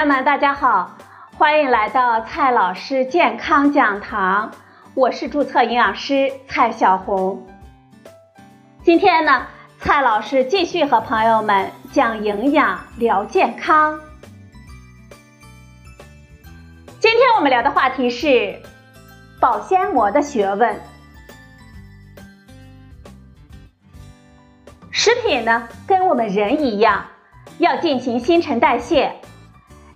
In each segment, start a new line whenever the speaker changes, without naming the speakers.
朋友们，大家好，欢迎来到蔡老师健康讲堂，我是注册营养师蔡小红。今天呢，蔡老师继续和朋友们讲营养聊健康。今天我们聊的话题是保鲜膜的学问。食品呢，跟我们人一样，要进行新陈代谢。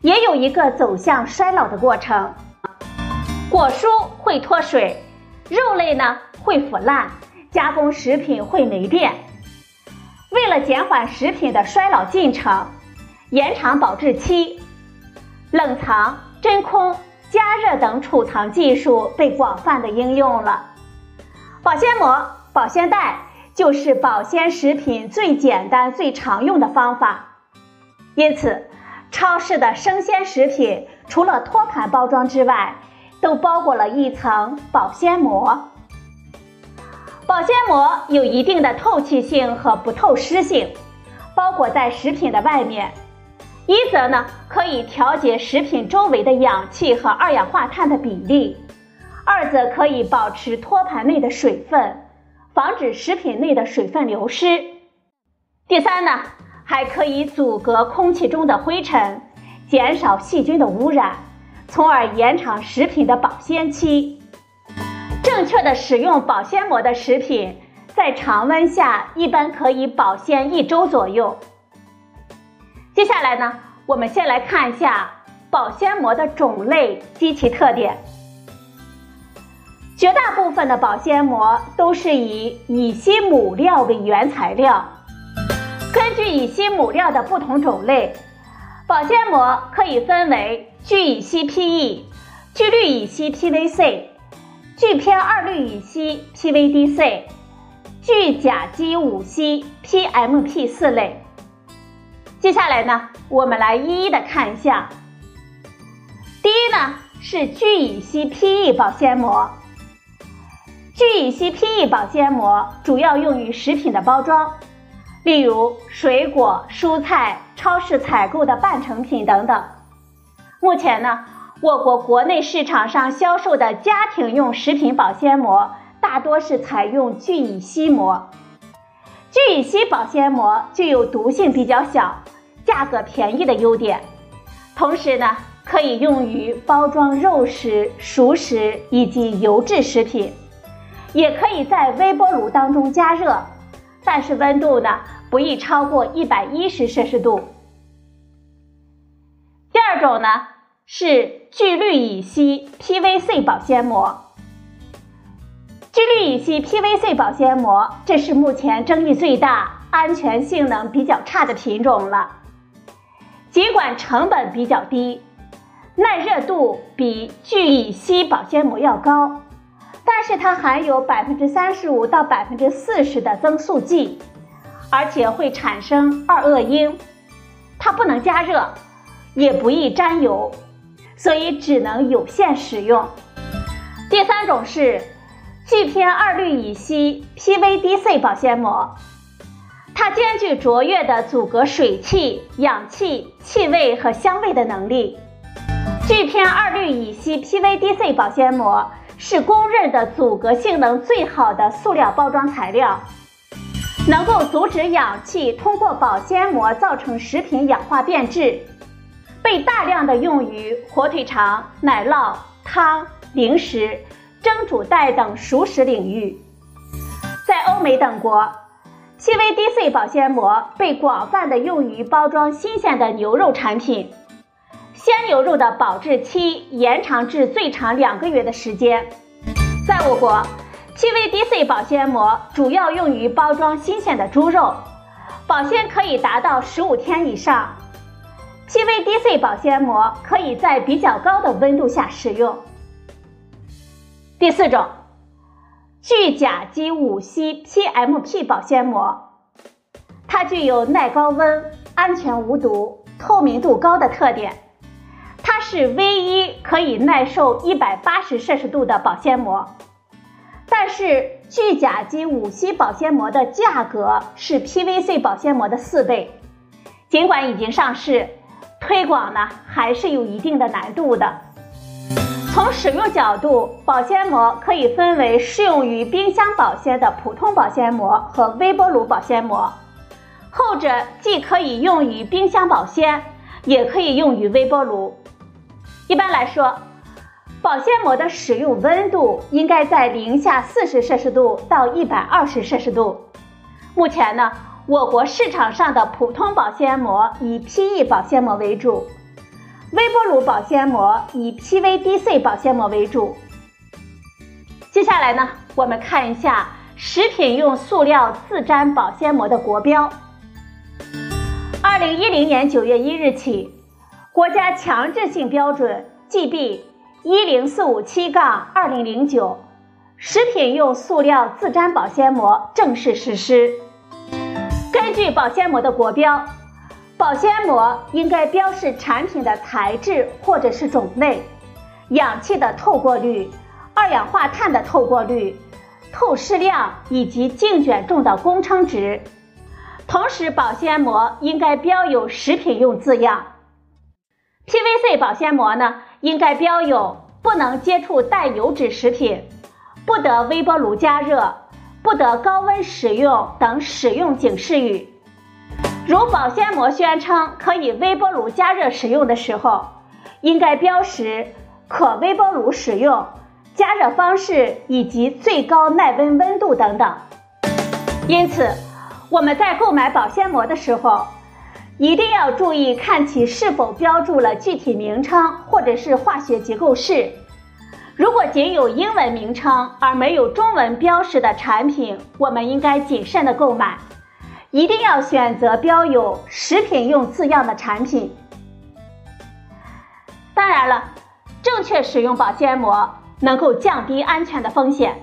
也有一个走向衰老的过程，果蔬会脱水，肉类呢会腐烂，加工食品会霉变。为了减缓食品的衰老进程，延长保质期，冷藏、真空、加热等储藏技术被广泛的应用了。保鲜膜、保鲜袋就是保鲜食品最简单、最常用的方法，因此。超市的生鲜食品除了托盘包装之外，都包裹了一层保鲜膜。保鲜膜有一定的透气性和不透湿性，包裹在食品的外面，一则呢可以调节食品周围的氧气和二氧化碳的比例，二则可以保持托盘内的水分，防止食品内的水分流失。第三呢。还可以阻隔空气中的灰尘，减少细菌的污染，从而延长食品的保鲜期。正确的使用保鲜膜的食品，在常温下一般可以保鲜一周左右。接下来呢，我们先来看一下保鲜膜的种类及其特点。绝大部分的保鲜膜都是以乙烯母料为原材料。根据乙烯母料的不同种类，保鲜膜可以分为聚乙烯 PE、聚氯乙烯 PVC、聚偏二氯乙烯 PVDC、聚甲基五烯 PMP 四类。接下来呢，我们来一一的看一下。第一呢是聚乙烯 PE 保鲜膜。聚乙烯 PE 保鲜膜主要用于食品的包装。例如水果、蔬菜、超市采购的半成品等等。目前呢，我国国内市场上销售的家庭用食品保鲜膜大多是采用聚乙烯膜。聚乙烯保鲜膜具有毒性比较小、价格便宜的优点，同时呢，可以用于包装肉食、熟食以及油制食品，也可以在微波炉当中加热。但是温度呢不宜超过一百一十摄氏度。第二种呢是聚氯乙烯 PVC 保鲜膜。聚氯乙烯 PVC 保鲜膜，这是目前争议最大、安全性能比较差的品种了。尽管成本比较低，耐热度比聚乙烯保鲜膜要高。但是它含有百分之三十五到百分之四十的增塑剂，而且会产生二恶英，它不能加热，也不易沾油，所以只能有限使用。第三种是聚偏二氯乙烯 PVDC 保鲜膜，它兼具卓越的阻隔水汽、氧气、气味和香味的能力。聚偏二氯乙烯 PVDC 保鲜膜。是公认的阻隔性能最好的塑料包装材料，能够阻止氧气通过保鲜膜造成食品氧化变质，被大量的用于火腿肠、奶酪、汤、零食、蒸煮袋等熟食领域。在欧美等国，PVDC 保鲜膜被广泛的用于包装新鲜的牛肉产品。鲜牛肉的保质期延长至最长两个月的时间。在我国，PVDC 保鲜膜主要用于包装新鲜的猪肉，保鲜可以达到十五天以上。PVDC 保鲜膜可以在比较高的温度下使用。第四种，聚甲基五烯 PMP 保鲜膜，它具有耐高温、安全无毒、透明度高的特点。它是唯一可以耐受一百八十摄氏度的保鲜膜，但是聚甲基五烯保鲜膜的价格是 PVC 保鲜膜的四倍。尽管已经上市，推广呢还是有一定的难度的。从使用角度，保鲜膜可以分为适用于冰箱保鲜的普通保鲜膜和微波炉保鲜膜。后者既可以用于冰箱保鲜，也可以用于微波炉。一般来说，保鲜膜的使用温度应该在零下四十摄氏度到一百二十摄氏度。目前呢，我国市场上的普通保鲜膜以 PE 保鲜膜为主。微波炉保鲜膜以 PVDC 保鲜膜为主。接下来呢，我们看一下食品用塑料自粘保鲜膜的国标。二零一零年九月一日起，国家强制性标准 GB 一零四五七杠二零零九食品用塑料自粘保鲜膜正式实施。根据保鲜膜的国标。保鲜膜应该标示产品的材质或者是种类、氧气的透过率、二氧化碳的透过率、透湿量以及净卷重的工称值。同时，保鲜膜应该标有食品用字样。PVC 保鲜膜呢，应该标有不能接触带油脂食品、不得微波炉加热、不得高温使用等使用警示语。如保鲜膜宣称可以微波炉加热使用的时候，应该标识可微波炉使用、加热方式以及最高耐温温度等等。因此，我们在购买保鲜膜的时候，一定要注意看其是否标注了具体名称或者是化学结构式。如果仅有英文名称而没有中文标识的产品，我们应该谨慎的购买。一定要选择标有食品用字样的产品。当然了，正确使用保鲜膜能够降低安全的风险。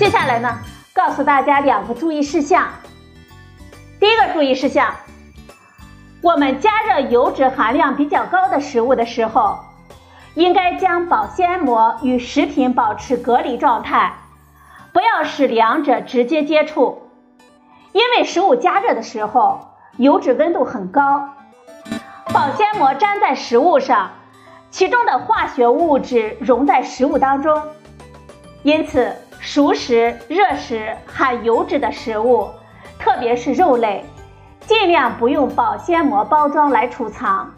接下来呢，告诉大家两个注意事项。第一个注意事项，我们加热油脂含量比较高的食物的时候，应该将保鲜膜与食品保持隔离状态，不要使两者直接接触。因为食物加热的时候，油脂温度很高，保鲜膜粘在食物上，其中的化学物质溶在食物当中，因此熟食、热食含油脂的食物，特别是肉类，尽量不用保鲜膜包装来储藏。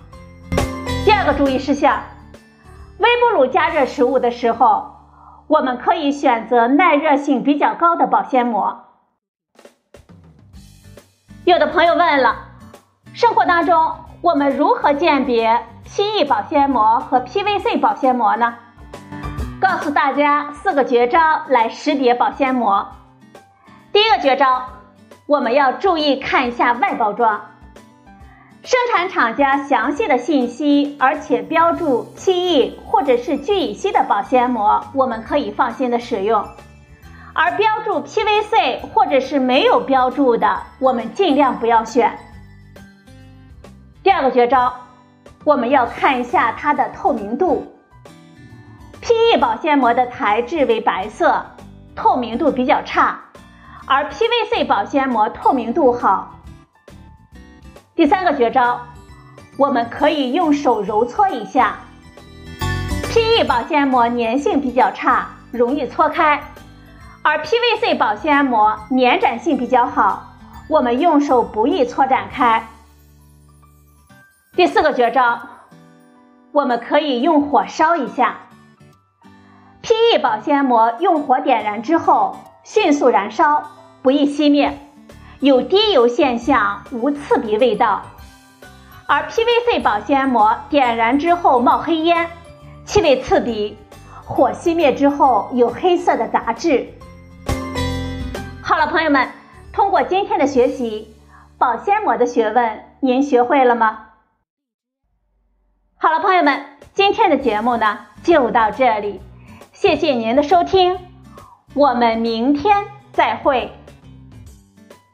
第二个注意事项，微波炉加热食物的时候，我们可以选择耐热性比较高的保鲜膜。有的朋友问了，生活当中我们如何鉴别 PE 保鲜膜和 PVC 保鲜膜呢？告诉大家四个绝招来识别保鲜膜。第一个绝招，我们要注意看一下外包装，生产厂家详细的信息，而且标注 PE 或者是聚乙烯的保鲜膜，我们可以放心的使用。而标注 PVC 或者是没有标注的，我们尽量不要选。第二个绝招，我们要看一下它的透明度。PE 保鲜膜的材质为白色，透明度比较差，而 PVC 保鲜膜透明度好。第三个绝招，我们可以用手揉搓一下。PE 保鲜膜粘性比较差，容易搓开。而 PVC 保鲜膜粘展性比较好，我们用手不易搓展开。第四个绝招，我们可以用火烧一下。PE 保鲜膜用火点燃之后迅速燃烧，不易熄灭，有滴油现象，无刺鼻味道。而 PVC 保鲜膜点燃之后冒黑烟，气味刺鼻，火熄灭之后有黑色的杂质。好了，朋友们，通过今天的学习，保鲜膜的学问您学会了吗？好了，朋友们，今天的节目呢就到这里，谢谢您的收听，我们明天再会。